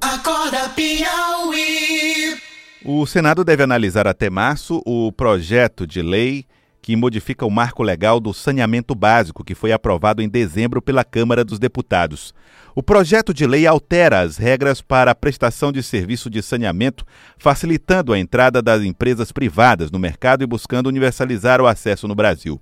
Acorda Piauí. O Senado deve analisar até março o projeto de lei que modifica o marco legal do saneamento básico, que foi aprovado em dezembro pela Câmara dos Deputados. O projeto de lei altera as regras para a prestação de serviço de saneamento, facilitando a entrada das empresas privadas no mercado e buscando universalizar o acesso no Brasil.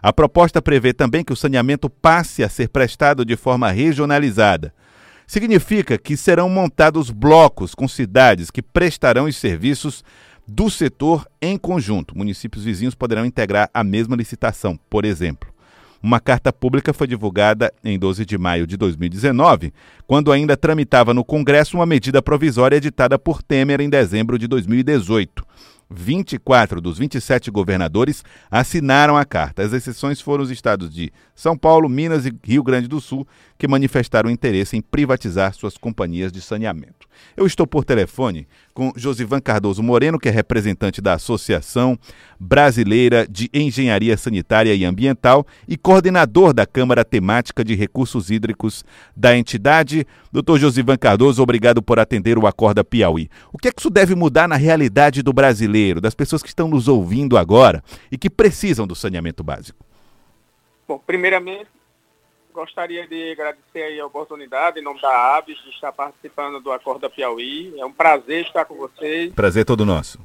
A proposta prevê também que o saneamento passe a ser prestado de forma regionalizada. Significa que serão montados blocos com cidades que prestarão os serviços do setor em conjunto. Municípios vizinhos poderão integrar a mesma licitação, por exemplo. Uma carta pública foi divulgada em 12 de maio de 2019, quando ainda tramitava no Congresso uma medida provisória editada por Temer em dezembro de 2018. 24 dos 27 governadores assinaram a carta. As exceções foram os estados de São Paulo, Minas e Rio Grande do Sul, que manifestaram interesse em privatizar suas companhias de saneamento. Eu estou por telefone com Josivan Cardoso Moreno, que é representante da Associação Brasileira de Engenharia Sanitária e Ambiental e coordenador da Câmara Temática de Recursos Hídricos da entidade. Doutor Josivan Cardoso, obrigado por atender o Acorda Piauí. O que é que isso deve mudar na realidade do brasileiro, das pessoas que estão nos ouvindo agora e que precisam do saneamento básico? Bom, primeiramente, gostaria de agradecer a oportunidade, em nome da ABS, de estar participando do Acorda Piauí. É um prazer estar com vocês. Prazer todo nosso.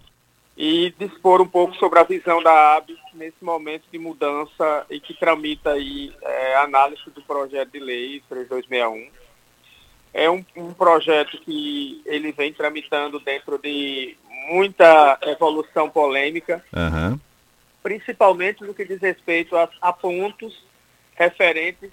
E dispor um pouco sobre a visão da ABS nesse momento de mudança e que tramita aí é, análise do projeto de lei 3261. É um, um projeto que ele vem tramitando dentro de muita evolução polêmica, Aham. principalmente no que diz respeito a, a pontos referentes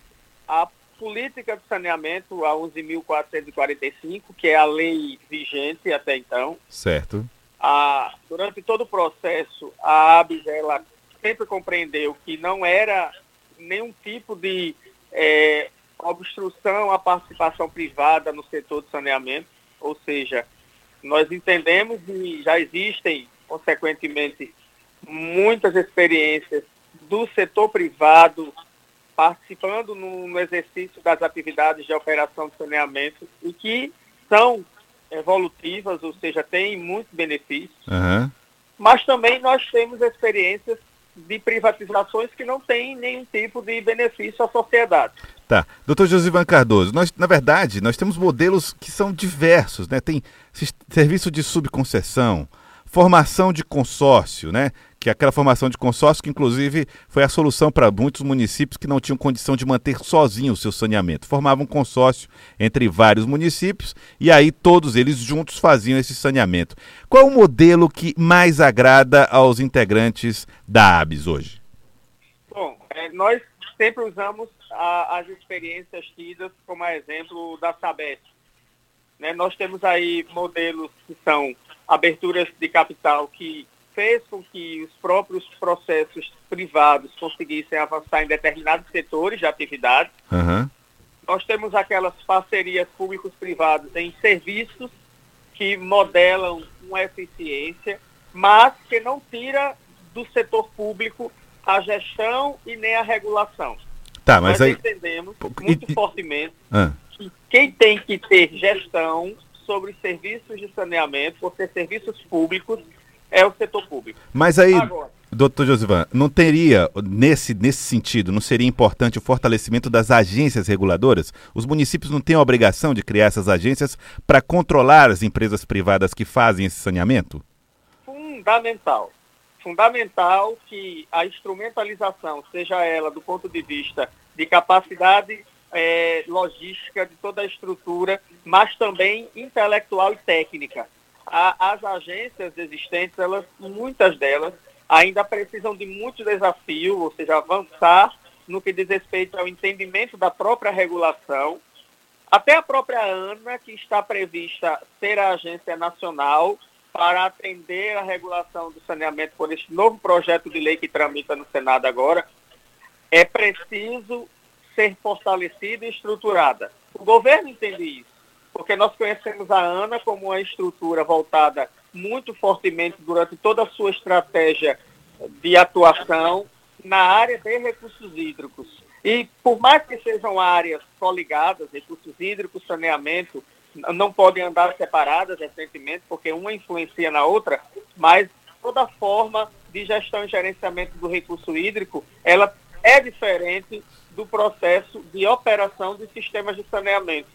à política de saneamento, a 11.445, que é a lei vigente até então. Certo. A, durante todo o processo, a ABS ela sempre compreendeu que não era nenhum tipo de eh, obstrução à participação privada no setor de saneamento, ou seja, nós entendemos e já existem, consequentemente, muitas experiências do setor privado participando no, no exercício das atividades de operação de saneamento e que são evolutivas, ou seja, têm muitos benefícios, Aham. mas também nós temos experiências de privatizações que não têm nenhum tipo de benefício à sociedade. Tá. Doutor Josivan Cardoso, nós, na verdade, nós temos modelos que são diversos, né? Tem serviço de subconcessão, formação de consórcio, né? Que é aquela formação de consórcio que, inclusive, foi a solução para muitos municípios que não tinham condição de manter sozinho o seu saneamento. Formavam um consórcio entre vários municípios e aí todos eles juntos faziam esse saneamento. Qual é o modelo que mais agrada aos integrantes da ABS hoje? Bom, eh, nós sempre usamos a- as experiências tidas como exemplo da Sabesp. Né, nós temos aí modelos que são aberturas de capital que fez com que os próprios processos privados conseguissem avançar em determinados setores de atividade. Aham. Nós temos aquelas parcerias públicos-privados em serviços que modelam uma eficiência, mas que não tira do setor público a gestão e nem a regulação. Tá, mas Nós aí. entendemos muito e- fortemente Ah. que quem tem que ter gestão sobre os serviços de saneamento, por ser serviços públicos, é o setor público. Mas aí, Agora, doutor Josivan, não teria, nesse, nesse sentido, não seria importante o fortalecimento das agências reguladoras? Os municípios não têm a obrigação de criar essas agências para controlar as empresas privadas que fazem esse saneamento? fundamental. Fundamental que a instrumentalização, seja ela do ponto de vista de capacidade eh, logística de toda a estrutura, mas também intelectual e técnica. A- as agências existentes, elas, muitas delas, ainda precisam de muito desafio, ou seja, avançar no que diz respeito ao entendimento da própria regulação, até a própria ANA, que está prevista ser a agência nacional para atender a regulação do saneamento por este novo projeto de lei que tramita no Senado agora, é preciso ser fortalecida e estruturada. O governo entende isso, porque nós conhecemos a ANA como uma estrutura voltada muito fortemente durante toda a sua estratégia de atuação na área de recursos hídricos. E por mais que sejam áreas coligadas, recursos hídricos, saneamento, não podem andar separadas, recentemente, porque uma influencia na outra, mas toda forma de gestão e gerenciamento do recurso hídrico, ela é diferente do processo de operação de sistemas de saneamento.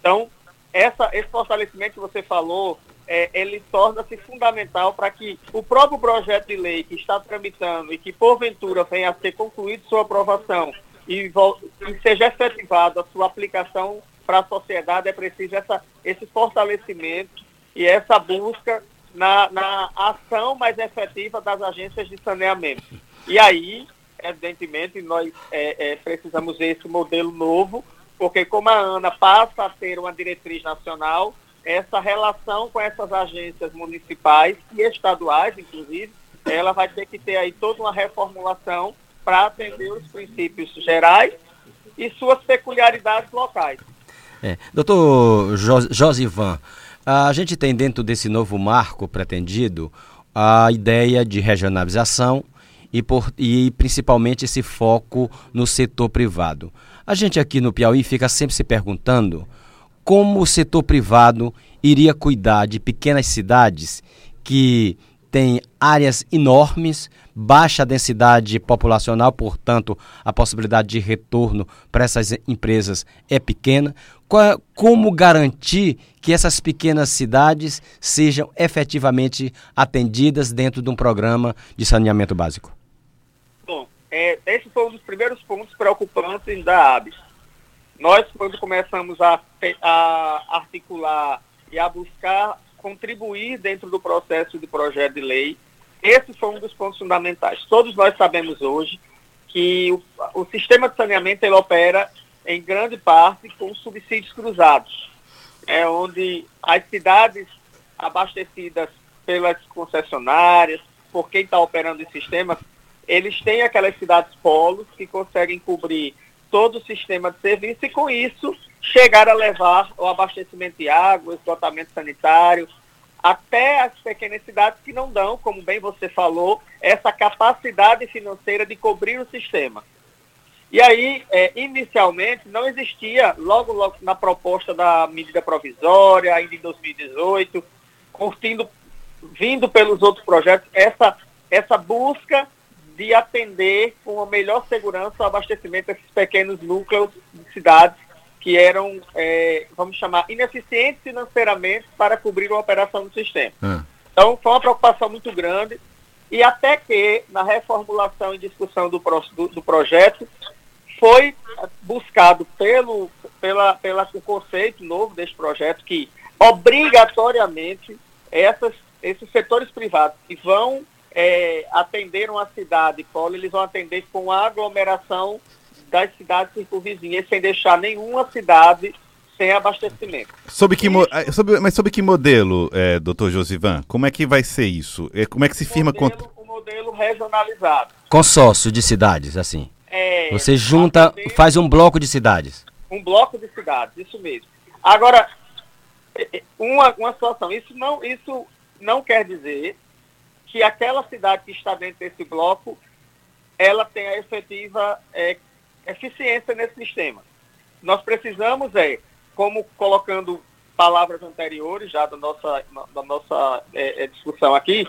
Então, essa, esse fortalecimento que você falou, é, ele torna-se fundamental para que o próprio projeto de lei que está tramitando e que, porventura, venha a ser concluído sua aprovação e, e seja efetivado a sua aplicação para a sociedade, é preciso essa, esse fortalecimento e essa busca na, na ação mais efetiva das agências de saneamento. E aí, evidentemente, nós é, é, precisamos ver esse modelo novo, porque como a ANA passa a ter uma diretriz nacional, essa relação com essas agências municipais e estaduais, inclusive, ela vai ter que ter aí toda uma reformulação para atender os princípios gerais e suas peculiaridades locais. É. Doutor Josivan, a gente tem dentro desse novo marco pretendido a ideia de regionalização e, por, e principalmente esse foco no setor privado. A gente aqui no Piauí fica sempre se perguntando como o setor privado iria cuidar de pequenas cidades que têm áreas enormes, baixa densidade populacional, portanto, a possibilidade de retorno para essas empresas é pequena. Como garantir que essas pequenas cidades sejam efetivamente atendidas dentro de um programa de saneamento básico? É, esse foi um dos primeiros pontos preocupantes da ABS nós, quando começamos a, a articular e a buscar contribuir dentro do processo de projeto de lei, esse foi um dos pontos fundamentais. Todos nós sabemos hoje que o, o sistema de saneamento ele opera em grande parte com subsídios cruzados, é onde as cidades abastecidas pelas concessionárias, por quem está operando o sistema, eles têm aquelas cidades polos que conseguem cobrir todo o sistema de serviço e, com isso, chegar a levar o abastecimento de água, o esgotamento sanitário, até as pequenas cidades que não dão, como bem você falou, essa capacidade financeira de cobrir o sistema. E aí, é, inicialmente, não existia, logo, logo na proposta da medida provisória, ainda em 2018, curtindo, vindo pelos outros projetos, essa, essa busca de atender com a melhor segurança o abastecimento desses pequenos núcleos de cidades que eram, é, vamos chamar, ineficientes financeiramente para cobrir a operação do sistema. Hum. Então, foi uma preocupação muito grande e até que, na reformulação e discussão do, do, do projeto, foi buscado pelo pela, pela, o conceito novo desse projeto que, obrigatoriamente, essas, esses setores privados que vão é, atenderam a cidade polo, eles vão atender com a aglomeração das cidades circunvizinhas, sem deixar nenhuma cidade sem abastecimento. Sob que, e, sob, mas sob que modelo, é, doutor Josivan? Como é que vai ser isso? É, como é que se firma modelo, contra... O modelo regionalizado. Consórcio de cidades, assim. É, Você junta, faz um bloco de cidades. Um bloco de cidades, isso mesmo. Agora, uma, uma situação, isso não, isso não quer dizer que aquela cidade que está dentro desse bloco, ela tenha efetiva é, eficiência nesse sistema. Nós precisamos, é, como colocando palavras anteriores já da nossa, da nossa é, é, discussão aqui,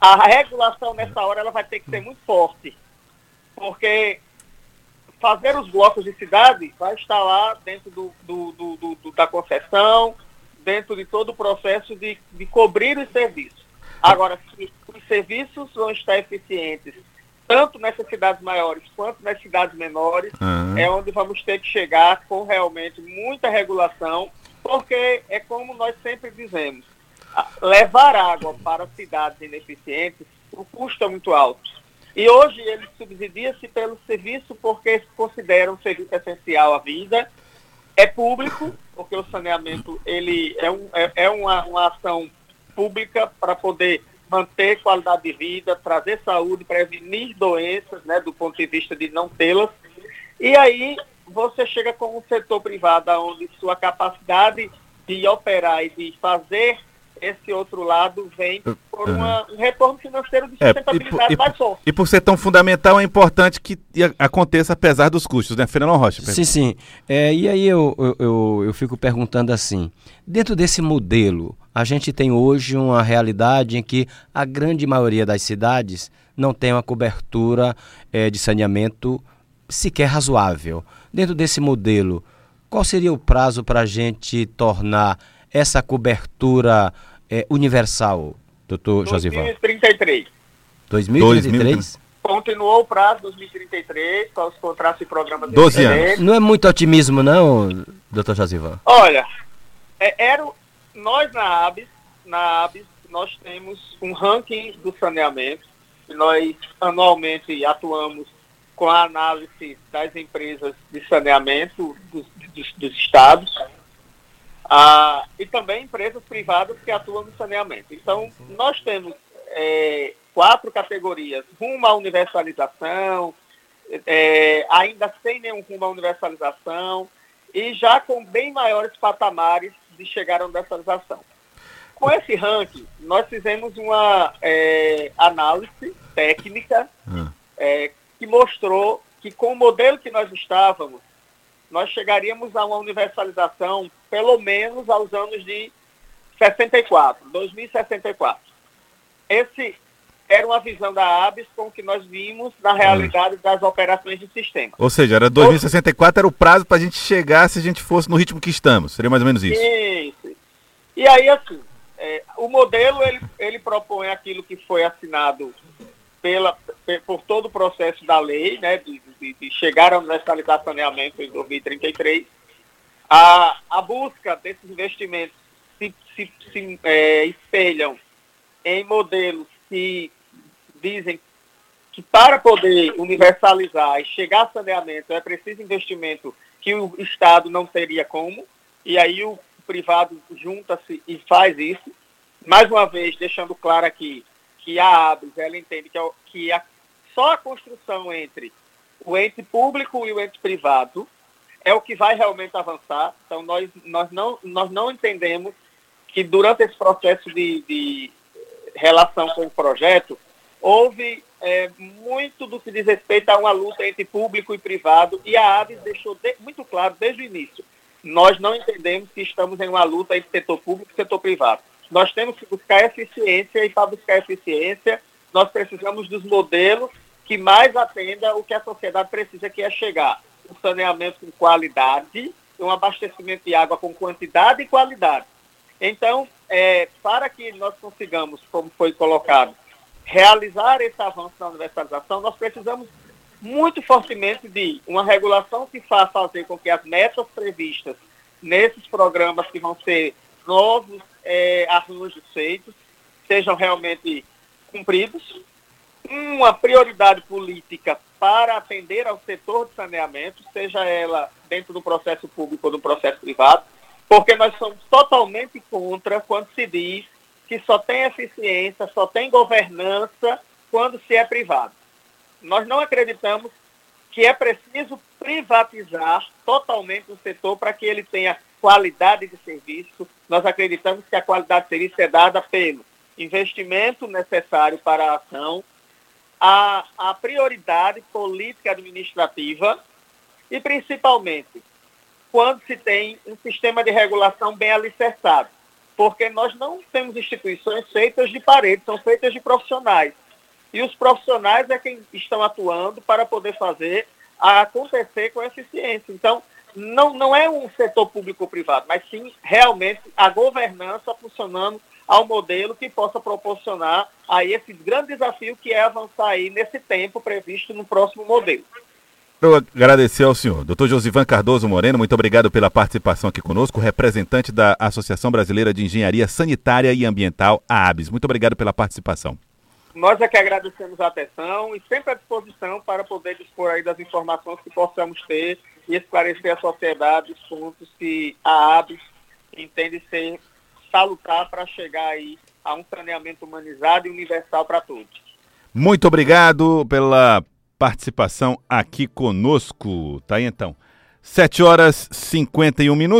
a regulação nessa hora ela vai ter que ser muito forte, porque fazer os blocos de cidade vai estar lá dentro do, do, do, do da concessão, dentro de todo o processo de, de cobrir os serviços. Agora, se os serviços vão estar eficientes, tanto nessas cidades maiores quanto nas cidades menores, uhum. é onde vamos ter que chegar com realmente muita regulação, porque é como nós sempre dizemos, levar água para cidades ineficientes, o custo é muito alto. E hoje ele subsidia-se pelo serviço porque se considera um serviço essencial à vida, é público, porque o saneamento ele é, um, é, é uma, uma ação pública para poder manter qualidade de vida, trazer saúde, prevenir doenças, né, do ponto de vista de não tê-las. E aí você chega com um setor privado onde sua capacidade de operar e de fazer esse outro lado vem por uma, um retorno financeiro de sustentabilidade é, e, mais forte. E por ser tão fundamental, é importante que aconteça apesar dos custos, né, Fernando Rocha? Sim, sim. É, e aí eu, eu, eu, eu fico perguntando assim, dentro desse modelo, a gente tem hoje uma realidade em que a grande maioria das cidades não tem uma cobertura é, de saneamento sequer razoável. Dentro desse modelo, qual seria o prazo para a gente tornar essa cobertura é, universal, doutor Josivan? 2033. 2033? Continuou o prazo 2033 com os contratos e programas 12 anos. Não é muito otimismo, não, doutor Josivan? Olha, é, era, nós na ABS, na ABS, nós temos um ranking do saneamento. Nós anualmente atuamos com a análise das empresas de saneamento dos, dos, dos estados ah, e também empresas privadas que atuam no saneamento. Então, nós temos é, quatro categorias, rumo à universalização, é, ainda sem nenhum rumo à universalização, e já com bem maiores patamares de chegar à universalização. Com esse ranking, nós fizemos uma é, análise técnica hum. é, que mostrou que com o modelo que nós estávamos, nós chegaríamos a uma universalização pelo menos aos anos de 64, 2064. Esse era uma visão da ABS com que nós vimos na realidade das operações de sistema. Ou seja, era 2064 era o prazo para a gente chegar se a gente fosse no ritmo que estamos. Seria mais ou menos isso. Isso. E aí, assim, é, o modelo ele, ele propõe aquilo que foi assinado pela, por todo o processo da lei, né, de, de, de chegar ao universalizar saneamento em 2033, a, a busca desses investimentos se, se, se é, espelham em modelos que dizem que para poder universalizar e chegar a saneamento é preciso investimento que o Estado não teria como, e aí o privado junta-se e faz isso. Mais uma vez, deixando claro aqui, que a ABRES ela entende que, é, que a, só a construção entre o ente público e o ente privado é o que vai realmente avançar. Então, nós, nós, não, nós não entendemos que durante esse processo de, de relação com o projeto, houve é, muito do que diz respeito a uma luta entre público e privado, e a ABS deixou de, muito claro desde o início. Nós não entendemos que estamos em uma luta entre setor público e setor privado. Nós temos que buscar eficiência e para buscar eficiência nós precisamos dos modelos que mais atenda o que a sociedade precisa, que é chegar um saneamento com qualidade, um abastecimento de água com quantidade e qualidade. Então, é, para que nós consigamos, como foi colocado, realizar esse avanço na universalização, nós precisamos muito fortemente de uma regulação que faça fazer com que as metas previstas nesses programas que vão ser novos é, arranjos feitos sejam realmente cumpridos. Uma prioridade política para atender ao setor de saneamento, seja ela dentro do processo público ou do processo privado, porque nós somos totalmente contra quando se diz que só tem eficiência, só tem governança quando se é privado. Nós não acreditamos que é preciso privatizar totalmente o setor para que ele tenha qualidade de serviço. Nós acreditamos que a qualidade de serviço é dada pelo investimento necessário para a ação, a, a prioridade política administrativa e, principalmente, quando se tem um sistema de regulação bem alicerçado. Porque nós não temos instituições feitas de paredes, são feitas de profissionais. E os profissionais é quem estão atuando para poder fazer acontecer com eficiência. Então, não, não é um setor público-privado, mas sim realmente a governança funcionando ao modelo que possa proporcionar aí esse grande desafio que é avançar aí nesse tempo previsto no próximo modelo. Eu agradecer ao senhor. Doutor Josivan Cardoso Moreno, muito obrigado pela participação aqui conosco, representante da Associação Brasileira de Engenharia Sanitária e Ambiental, a ABS. Muito obrigado pela participação. Nós é que agradecemos a atenção e sempre à disposição para poder dispor aí das informações que possamos ter e esclarecer à sociedade os pontos que a ABS entende ser salutar para chegar aí a um saneamento humanizado e universal para todos. Muito obrigado pela participação aqui conosco. Tá aí então. 7 horas e 51 minutos.